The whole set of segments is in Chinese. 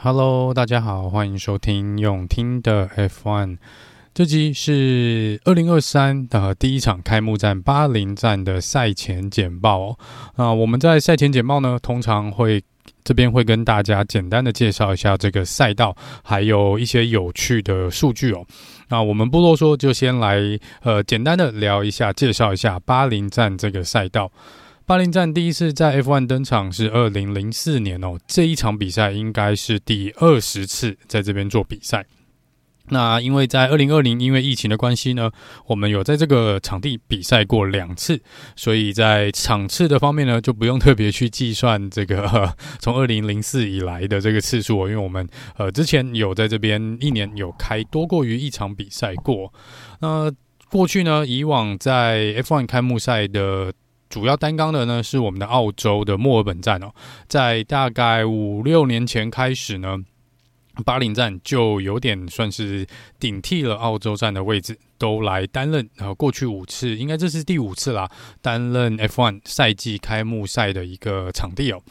Hello，大家好，欢迎收听永听的 F1。这集是二零二三的第一场开幕战巴林站的赛前简报哦。那我们在赛前简报呢，通常会这边会跟大家简单的介绍一下这个赛道，还有一些有趣的数据哦。那我们不啰嗦，就先来呃简单的聊一下，介绍一下巴林站这个赛道。巴林站第一次在 F1 登场是二零零四年哦，这一场比赛应该是第二十次在这边做比赛。那因为在二零二零因为疫情的关系呢，我们有在这个场地比赛过两次，所以在场次的方面呢，就不用特别去计算这个 从二零零四以来的这个次数哦，因为我们呃之前有在这边一年有开多过于一场比赛过。那过去呢，以往在 F1 开幕赛的。主要担纲的呢是我们的澳洲的墨尔本站哦，在大概五六年前开始呢，巴林站就有点算是顶替了澳洲站的位置，都来担任呃过去五次，应该这是第五次啦，担任 F1 赛季开幕赛的一个场地哦。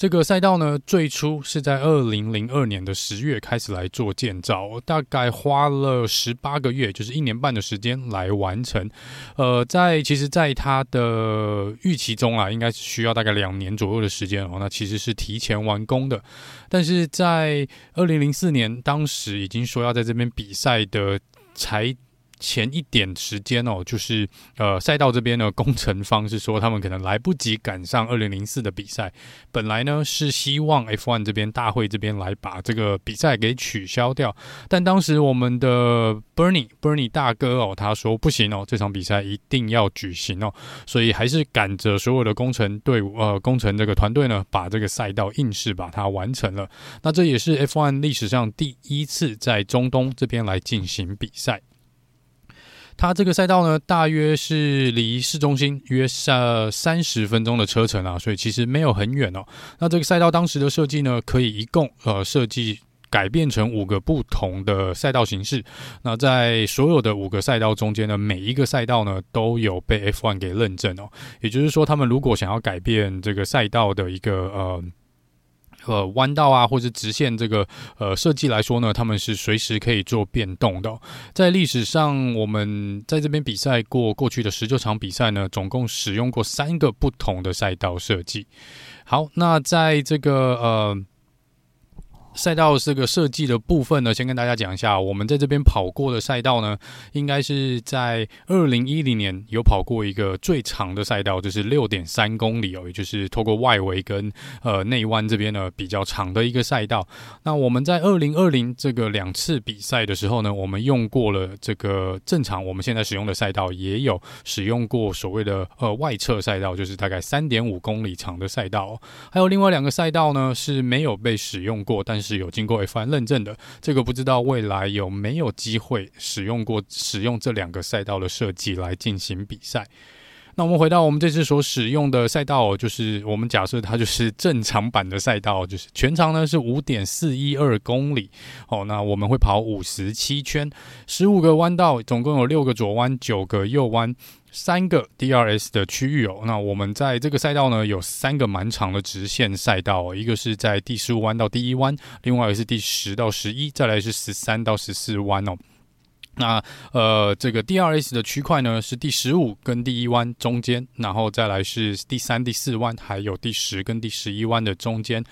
这个赛道呢，最初是在二零零二年的十月开始来做建造，大概花了十八个月，就是一年半的时间来完成。呃，在其实，在它的预期中啊，应该是需要大概两年左右的时间哦。那其实是提前完工的，但是在二零零四年，当时已经说要在这边比赛的才。前一点时间哦，就是呃赛道这边呢，工程方是说他们可能来不及赶上二零零四的比赛。本来呢是希望 F1 这边大会这边来把这个比赛给取消掉，但当时我们的 Bernie Bernie 大哥哦，他说不行哦，这场比赛一定要举行哦，所以还是赶着所有的工程队伍呃工程这个团队呢，把这个赛道硬是把它完成了。那这也是 F1 历史上第一次在中东这边来进行比赛。它这个赛道呢，大约是离市中心约三三十分钟的车程啊，所以其实没有很远哦。那这个赛道当时的设计呢，可以一共呃设计改变成五个不同的赛道形式。那在所有的五个赛道中间呢，每一个赛道呢都有被 F1 给认证哦。也就是说，他们如果想要改变这个赛道的一个呃。呃，弯道啊，或者直线这个呃设计来说呢，他们是随时可以做变动的。在历史上，我们在这边比赛过过去的十九场比赛呢，总共使用过三个不同的赛道设计。好，那在这个呃。赛道这个设计的部分呢，先跟大家讲一下。我们在这边跑过的赛道呢，应该是在二零一零年有跑过一个最长的赛道，就是六点三公里哦，也就是透过外围跟呃内弯这边呢比较长的一个赛道。那我们在二零二零这个两次比赛的时候呢，我们用过了这个正常我们现在使用的赛道，也有使用过所谓的呃外侧赛道，就是大概三点五公里长的赛道。还有另外两个赛道呢是没有被使用过，但是是有经过 F1 认证的，这个不知道未来有没有机会使用过使用这两个赛道的设计来进行比赛。那我们回到我们这次所使用的赛道，就是我们假设它就是正常版的赛道，就是全长呢是五点四一二公里。哦，那我们会跑五十七圈，十五个弯道，总共有六个左弯，九个右弯。三个 DRS 的区域哦，那我们在这个赛道呢，有三个蛮长的直线赛道哦，一个是在第十五弯到第一弯，另外一个是第十到十一，再来是十三到十四弯哦。那呃，这个 DRS 的区块呢，是第十五跟第一弯中间，然后再来是第三、第四弯，还有第十跟第十一弯的中间。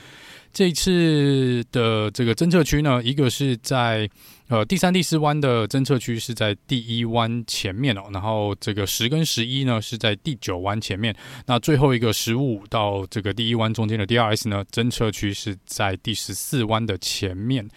这一次的这个侦测区呢，一个是在。呃，第三、第四弯的侦测区是在第一弯前面哦，然后这个十跟十一呢是在第九弯前面，那最后一个十五到这个第一弯中间的 DRS 呢，侦测区是在第十四弯的前面。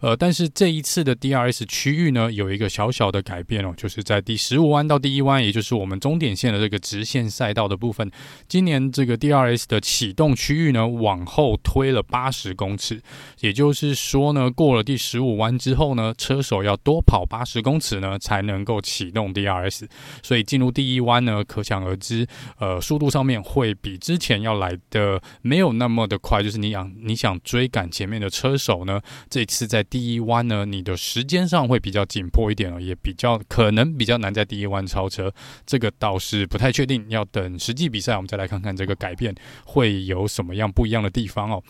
呃，但是这一次的 DRS 区域呢，有一个小小的改变哦，就是在第十五弯到第一弯，也就是我们终点线的这个直线赛道的部分，今年这个 DRS 的启动区域呢，往后推了八十公尺，也就是说呢，过了第十五弯之后呢。车手要多跑八十公尺呢，才能够启动 DRS，所以进入第一弯呢，可想而知，呃，速度上面会比之前要来的没有那么的快。就是你想你想追赶前面的车手呢，这次在第一弯呢，你的时间上会比较紧迫一点哦，也比较可能比较难在第一弯超车。这个倒是不太确定，要等实际比赛我们再来看看这个改变会有什么样不一样的地方哦。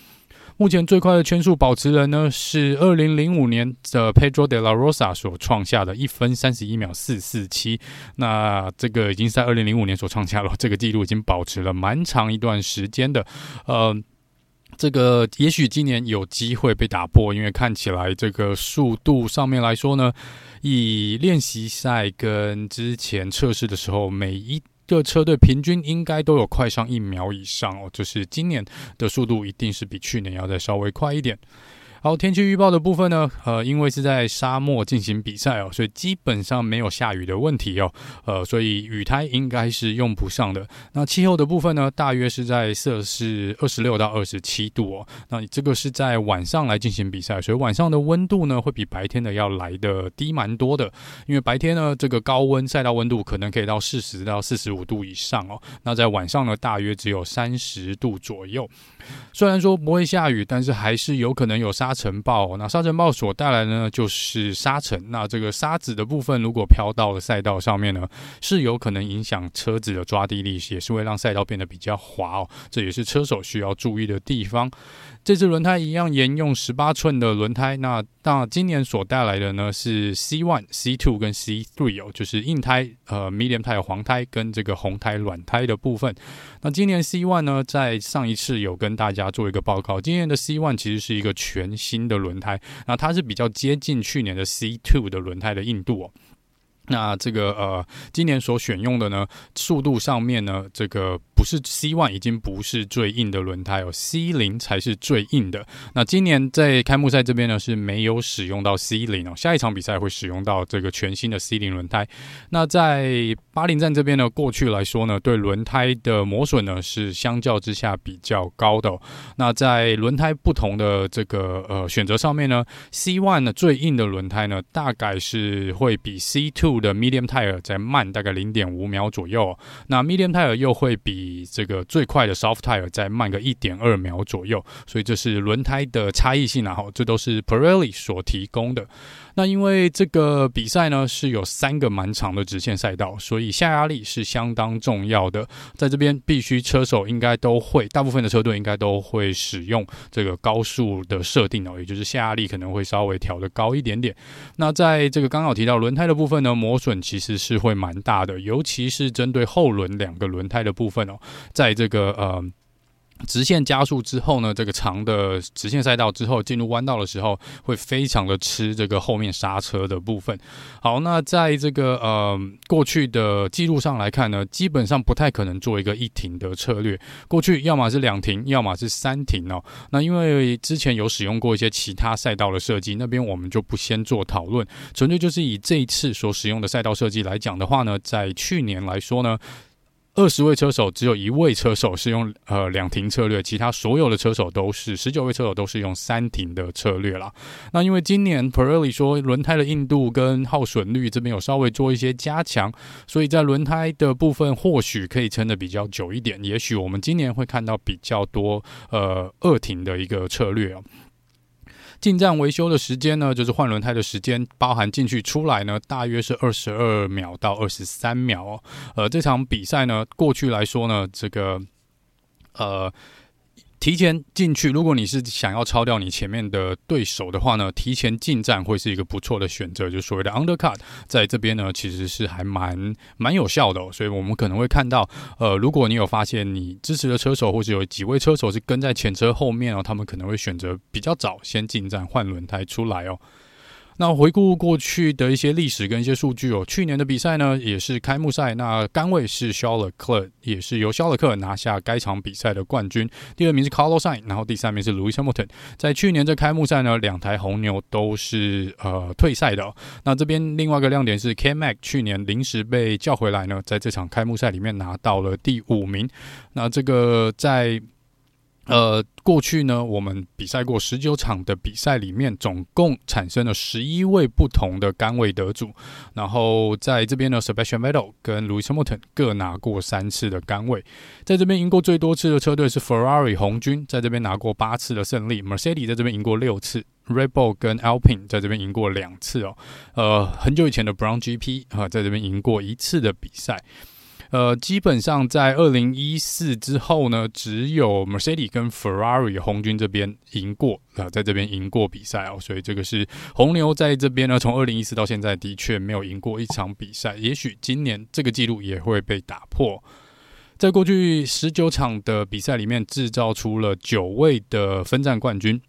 目前最快的圈速保持人呢是二零零五年的 Pedro de la Rosa 所创下的一分三十一秒四四七。那这个已经在二零零五年所创下了，这个记录已经保持了蛮长一段时间的。呃，这个也许今年有机会被打破，因为看起来这个速度上面来说呢，以练习赛跟之前测试的时候，每一各车队平均应该都有快上一秒以上哦，就是今年的速度一定是比去年要再稍微快一点。好，天气预报的部分呢，呃，因为是在沙漠进行比赛哦，所以基本上没有下雨的问题哦，呃，所以雨胎应该是用不上的。那气候的部分呢，大约是在摄氏二十六到二十七度哦。那你这个是在晚上来进行比赛，所以晚上的温度呢，会比白天的要来的低蛮多的。因为白天呢，这个高温赛道温度可能可以到四十到四十五度以上哦。那在晚上呢，大约只有三十度左右。虽然说不会下雨，但是还是有可能有沙沙尘暴。那沙尘暴所带来的呢，就是沙尘。那这个沙子的部分，如果飘到了赛道上面呢，是有可能影响车子的抓地力，也是会让赛道变得比较滑哦。这也是车手需要注意的地方。这次轮胎一样沿用十八寸的轮胎，那那今年所带来的呢是 C one、C two 跟 C three 哦，就是硬胎、呃 medium 胎、黄胎跟这个红胎软胎的部分。那今年 C one 呢，在上一次有跟大家做一个报告，今年的 C one 其实是一个全新的轮胎，那它是比较接近去年的 C two 的轮胎的硬度哦。那这个呃，今年所选用的呢，速度上面呢，这个不是 C one 已经不是最硬的轮胎哦，C 零才是最硬的。那今年在开幕赛这边呢是没有使用到 C 零哦，下一场比赛会使用到这个全新的 C 零轮胎。那在巴林站这边呢，过去来说呢，对轮胎的磨损呢是相较之下比较高的。那在轮胎不同的这个呃选择上面呢，C one 呢最硬的轮胎呢，大概是会比 C two 的 medium tire 再慢大概零点五秒左右，那 medium tire 又会比这个最快的 soft tire 再慢个一点二秒左右，所以这是轮胎的差异性啊，哈，这都是 Pirelli 所提供的。那因为这个比赛呢是有三个蛮长的直线赛道，所以下压力是相当重要的。在这边必须车手应该都会，大部分的车队应该都会使用这个高速的设定哦，也就是下压力可能会稍微调得高一点点。那在这个刚好提到轮胎的部分呢，磨损其实是会蛮大的，尤其是针对后轮两个轮胎的部分哦，在这个呃。直线加速之后呢，这个长的直线赛道之后进入弯道的时候，会非常的吃这个后面刹车的部分。好，那在这个呃过去的记录上来看呢，基本上不太可能做一个一停的策略。过去要么是两停，要么是三停哦。那因为之前有使用过一些其他赛道的设计，那边我们就不先做讨论，纯粹就是以这一次所使用的赛道设计来讲的话呢，在去年来说呢。二十位车手只有一位车手是用呃两停策略，其他所有的车手都是十九位车手都是用三停的策略啦。那因为今年 Pirelli 说轮胎的硬度跟耗损率这边有稍微做一些加强，所以在轮胎的部分或许可以撑得比较久一点。也许我们今年会看到比较多呃二停的一个策略哦。进站维修的时间呢，就是换轮胎的时间，包含进去出来呢，大约是二十二秒到二十三秒。呃，这场比赛呢，过去来说呢，这个呃。提前进去，如果你是想要超掉你前面的对手的话呢，提前进站会是一个不错的选择，就所谓的 undercut，在这边呢其实是还蛮蛮有效的，所以我们可能会看到，呃，如果你有发现你支持的车手或者有几位车手是跟在前车后面哦，他们可能会选择比较早先进站换轮胎出来哦。那回顾过去的一些历史跟一些数据哦，去年的比赛呢也是开幕赛，那杆位是肖勒克，也是由肖勒克拿下该场比赛的冠军。第二名是 Carlos Sainz，然后第三名是 Lewis Hamilton。在去年这开幕赛呢，两台红牛都是呃退赛的。那这边另外一个亮点是 K Mac，去年临时被叫回来呢，在这场开幕赛里面拿到了第五名。那这个在。呃，过去呢，我们比赛过十九场的比赛里面，总共产生了十一位不同的杆位得主。然后在这边呢，Sebastian Vettel 跟 Lewis Hamilton 各拿过三次的杆位。在这边赢过最多次的车队是 Ferrari 红军，在这边拿过八次的胜利。Mercedes 在这边赢过六次，Red Bull 跟 Alpine 在这边赢过两次哦。呃，很久以前的 Brown GP 啊、在这边赢过一次的比赛。呃，基本上在二零一四之后呢，只有 Mercedes 跟 Ferrari 红军这边赢过啊、在这边赢过比赛哦，所以这个是红牛在这边呢，从二零一四到现在的确没有赢过一场比赛，也许今年这个记录也会被打破。在过去十九场的比赛里面，制造出了九位的分站冠军。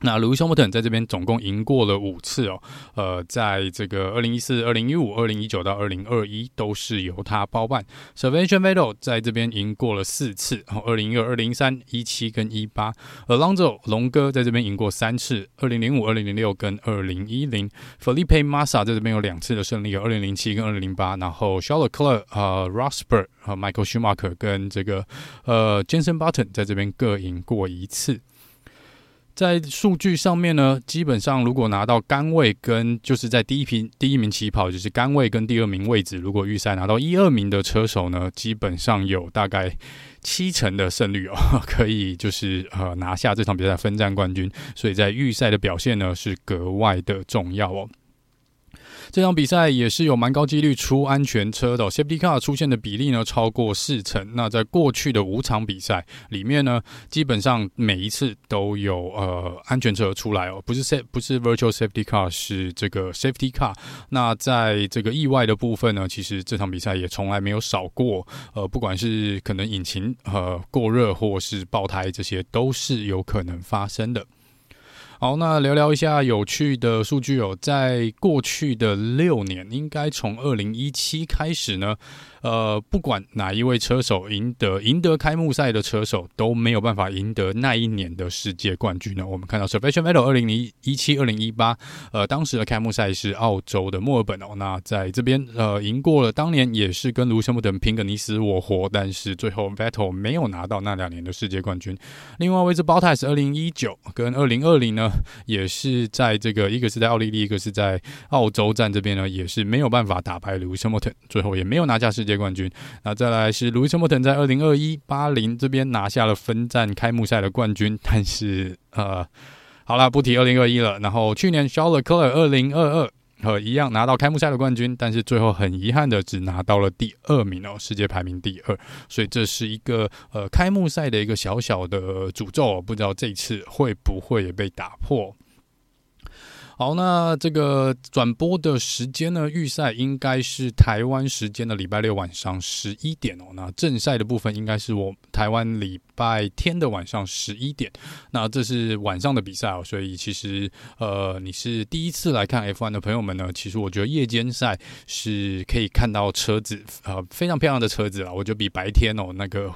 那 Lewis Hamilton 在这边总共赢过了五次哦，呃，在这个二零一四、二零一五、二零一九到二零二一都是由他包办。Sebastian Vettel 在这边赢过了四次，然后二零一二、二零一三、一七跟一八。Alonso 龙哥在这边赢过三次，二零零五、二零零六跟二零一零。Felipe Massa 在这边有两次的胜利，有二零零七跟二零零八。然后 Charles Lecler 呃 Rosberg 和 Michael Schumacher 跟这个呃 Jenson Button 在这边各赢过一次。在数据上面呢，基本上如果拿到杆位跟就是在第一名第一名起跑，就是杆位跟第二名位置，如果预赛拿到一二名的车手呢，基本上有大概七成的胜率哦，可以就是呃拿下这场比赛分站冠军，所以在预赛的表现呢是格外的重要哦。这场比赛也是有蛮高几率出安全车的，Safety Car 出现的比例呢超过四成。那在过去的五场比赛里面呢，基本上每一次都有呃安全车出来哦，不是 Sa 不是 Virtual Safety Car，是这个 Safety Car。那在这个意外的部分呢，其实这场比赛也从来没有少过。呃，不管是可能引擎呃过热或是爆胎，这些都是有可能发生的。好，那聊聊一下有趣的数据哦。在过去的六年，应该从二零一七开始呢。呃，不管哪一位车手赢得赢得开幕赛的车手都没有办法赢得那一年的世界冠军呢。我们看到 Sebastian Vettel 二零一七、二零一八，呃，当时的开幕赛是澳洲的墨尔本哦。那在这边呃赢过了，当年也是跟卢森堡等拼个你死我活，但是最后 Vettel 没有拿到那两年的世界冠军。另外一位是 Bottas 二零一九跟二零二零呢，也是在这个一个是在奥地利，一个是在澳洲站这边呢，也是没有办法打败卢森堡，最后也没有拿下世界冠军，那再来是路易斯·莫腾在二零二一巴林这边拿下了分站开幕赛的冠军，但是呃，好了，不提二零二一了。然后去年肖勒克尔二零二二和一样拿到开幕赛的冠军，但是最后很遗憾的只拿到了第二名哦，世界排名第二。所以这是一个呃开幕赛的一个小小的诅咒，不知道这次会不会被打破。好，那这个转播的时间呢？预赛应该是台湾时间的礼拜六晚上十一点哦。那正赛的部分应该是我台湾礼拜天的晚上十一点。那这是晚上的比赛哦，所以其实呃，你是第一次来看 F1 的朋友们呢，其实我觉得夜间赛是可以看到车子呃非常漂亮的车子啦。我觉得比白天哦那个。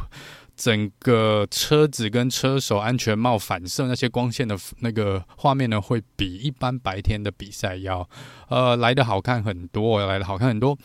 整个车子跟车手安全帽反射那些光线的那个画面呢，会比一般白天的比赛要呃来的好看很多，来的好看很多。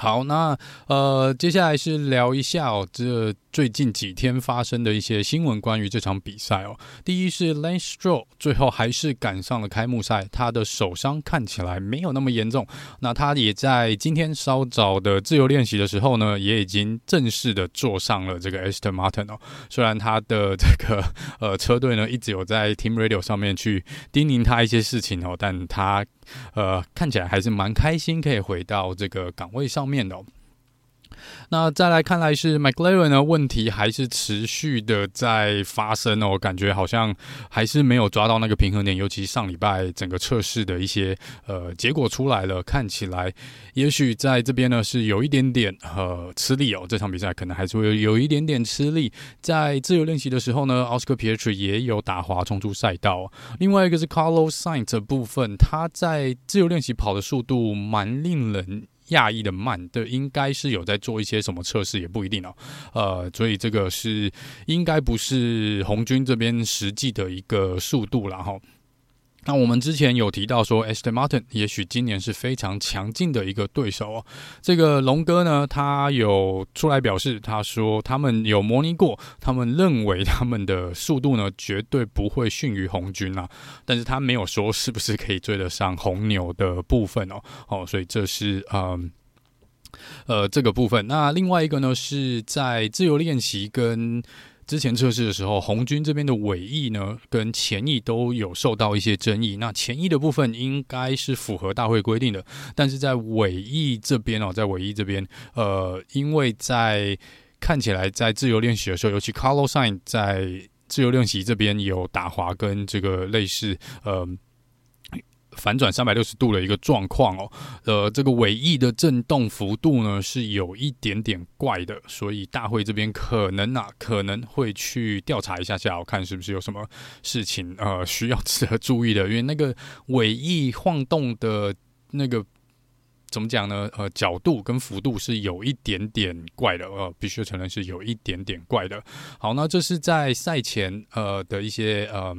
好，那呃，接下来是聊一下哦，这最近几天发生的一些新闻，关于这场比赛哦。第一是 Lance Stroll 最后还是赶上了开幕赛，他的手伤看起来没有那么严重。那他也在今天稍早的自由练习的时候呢，也已经正式的坐上了这个 Aston Martin 哦。虽然他的这个 呃车队呢一直有在 Team Radio 上面去叮咛他一些事情哦，但他。呃，看起来还是蛮开心，可以回到这个岗位上面的。那再来看来是 McLaren 的问题还是持续的在发生哦，感觉好像还是没有抓到那个平衡点，尤其上礼拜整个测试的一些呃结果出来了，看起来也许在这边呢是有一点点呃吃力哦，这场比赛可能还是会有一点点吃力。在自由练习的时候呢，Oscar Piastri 也有打滑冲出赛道。另外一个是 Carlos Sainz 的部分，他在自由练习跑的速度蛮令人。亚裔的慢对，应该是有在做一些什么测试，也不一定哦。呃，所以这个是应该不是红军这边实际的一个速度了哈。那我们之前有提到说，Aston Martin 也许今年是非常强劲的一个对手哦。这个龙哥呢，他有出来表示，他说他们有模拟过，他们认为他们的速度呢绝对不会逊于红军啊，但是他没有说是不是可以追得上红牛的部分哦。哦，所以这是嗯。呃，这个部分。那另外一个呢，是在自由练习跟之前测试的时候，红军这边的尾翼呢跟前翼都有受到一些争议。那前翼的部分应该是符合大会规定的，但是在尾翼这边哦，在尾翼这边，呃，因为在看起来在自由练习的时候，尤其 Carlos Sign 在自由练习这边有打滑跟这个类似呃。反转三百六十度的一个状况哦，呃，这个尾翼的震动幅度呢是有一点点怪的，所以大会这边可能啊可能会去调查一下下，我看是不是有什么事情呃需要值得注意的，因为那个尾翼晃动的那个怎么讲呢？呃，角度跟幅度是有一点点怪的，呃，必须承认是有一点点怪的。好，那这是在赛前呃的一些呃。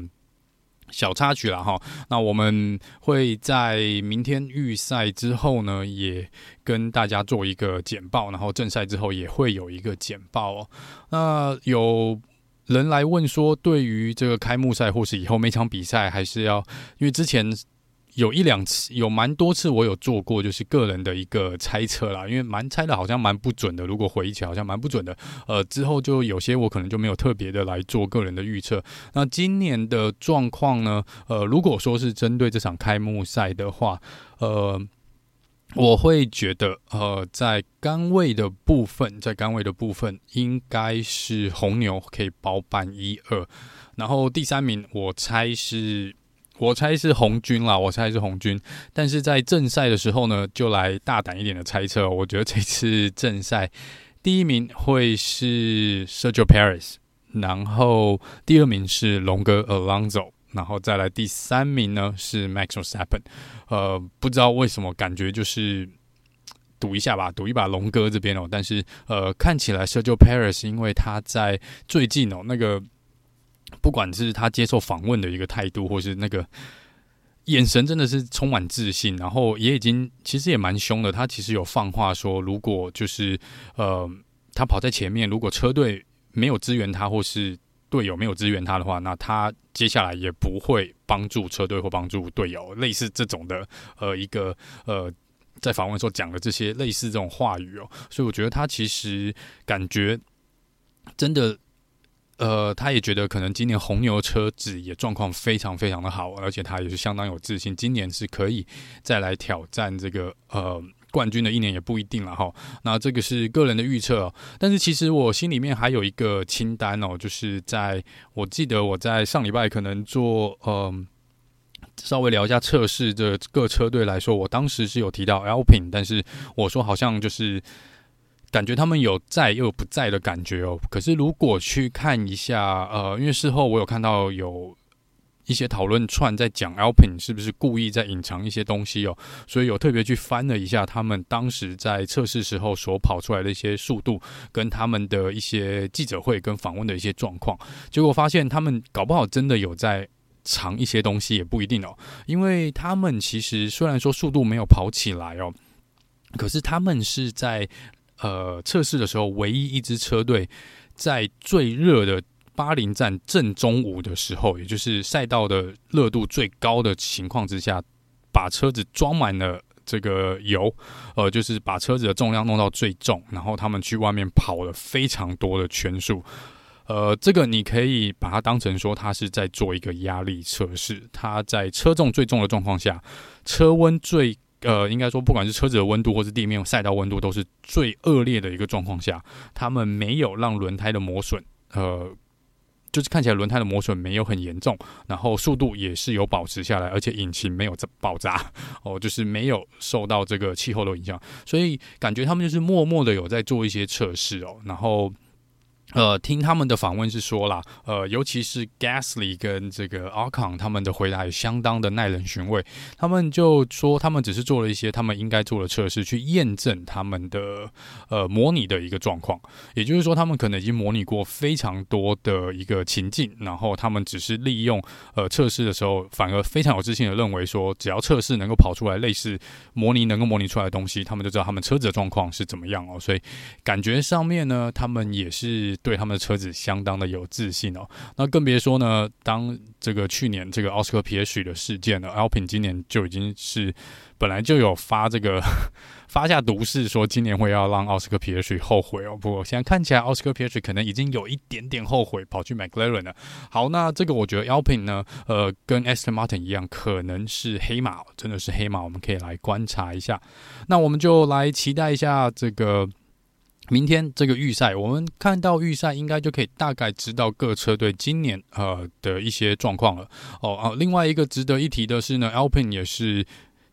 小插曲了哈，那我们会在明天预赛之后呢，也跟大家做一个简报，然后正赛之后也会有一个简报哦。那有人来问说，对于这个开幕赛或是以后每场比赛，还是要因为之前。有一两次，有蛮多次，我有做过，就是个人的一个猜测啦，因为蛮猜的好像蛮不准的。如果回忆起来，好像蛮不准的。呃，之后就有些我可能就没有特别的来做个人的预测。那今年的状况呢？呃，如果说是针对这场开幕赛的话，呃，我会觉得，呃，在杆位的部分，在杆位的部分，应该是红牛可以包办一二，然后第三名我猜是。我猜是红军啦，我猜是红军，但是在正赛的时候呢，就来大胆一点的猜测。我觉得这次正赛第一名会是 Sergio Paris，然后第二名是龙哥 Alonso，然后再来第三名呢是 Max v s t a p p e n。呃，不知道为什么感觉就是赌一下吧，赌一把龙哥这边哦。但是呃，看起来 Sergio Paris 因为他在最近哦那个。不管是他接受访问的一个态度，或是那个眼神，真的是充满自信。然后也已经其实也蛮凶的。他其实有放话说，如果就是呃，他跑在前面，如果车队没有支援他，或是队友没有支援他的话，那他接下来也不会帮助车队或帮助队友。类似这种的呃一个呃，在访问时候讲的这些类似这种话语哦。所以我觉得他其实感觉真的。呃，他也觉得可能今年红牛车子也状况非常非常的好，而且他也是相当有自信，今年是可以再来挑战这个呃冠军的一年也不一定了哈。那这个是个人的预测哦，但是其实我心里面还有一个清单哦，就是在我记得我在上礼拜可能做呃稍微聊一下测试的各车队来说，我当时是有提到 LPIN，但是我说好像就是。感觉他们有在又有不在的感觉哦。可是如果去看一下，呃，因为事后我有看到有一些讨论串在讲 Alpin 是不是故意在隐藏一些东西哦，所以有特别去翻了一下他们当时在测试时候所跑出来的一些速度，跟他们的一些记者会跟访问的一些状况，结果发现他们搞不好真的有在藏一些东西，也不一定哦。因为他们其实虽然说速度没有跑起来哦，可是他们是在。呃，测试的时候，唯一一支车队在最热的巴林站正中午的时候，也就是赛道的热度最高的情况之下，把车子装满了这个油，呃，就是把车子的重量弄到最重，然后他们去外面跑了非常多的圈数。呃，这个你可以把它当成说，它是在做一个压力测试。它在车重最重的状况下，车温最。呃，应该说，不管是车子的温度，或是地面赛道温度，都是最恶劣的一个状况下，他们没有让轮胎的磨损，呃，就是看起来轮胎的磨损没有很严重，然后速度也是有保持下来，而且引擎没有爆炸，哦，就是没有受到这个气候的影响，所以感觉他们就是默默的有在做一些测试哦，然后。呃，听他们的访问是说啦，呃，尤其是 Gasly 跟这个 Ocon 他们的回答也相当的耐人寻味。他们就说，他们只是做了一些他们应该做的测试，去验证他们的呃模拟的一个状况。也就是说，他们可能已经模拟过非常多的一个情境，然后他们只是利用呃测试的时候，反而非常有自信的认为说，只要测试能够跑出来类似模拟能够模拟出来的东西，他们就知道他们车子的状况是怎么样哦。所以感觉上面呢，他们也是。对他们的车子相当的有自信哦。那更别说呢，当这个去年这个奥斯科皮耶许的事件呢，Alpin 今年就已经是本来就有发这个 发下毒誓，说今年会要让奥斯科皮耶许后悔哦。不过现在看起来，奥斯科皮耶许可能已经有一点点后悔，跑去 McLaren 了。好，那这个我觉得 Alpin 呢，呃，跟 Aston Martin 一样，可能是黑马，真的是黑马，我们可以来观察一下。那我们就来期待一下这个。明天这个预赛，我们看到预赛应该就可以大概知道各车队今年呃的一些状况了。哦啊，另外一个值得一提的是呢，Alpine 也是。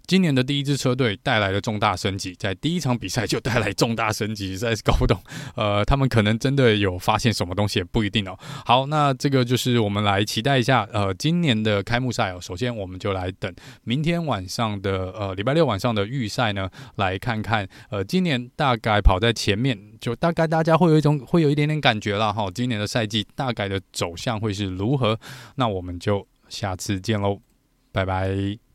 今年的第一支车队带来了重大升级，在第一场比赛就带来重大升级，实在是搞不懂。呃，他们可能真的有发现什么东西，也不一定哦。好，那这个就是我们来期待一下，呃，今年的开幕赛哦。首先，我们就来等明天晚上的呃礼拜六晚上的预赛呢，来看看呃今年大概跑在前面，就大概大家会有一种会有一点点感觉了哈。今年的赛季大概的走向会是如何？那我们就下次见喽，拜拜。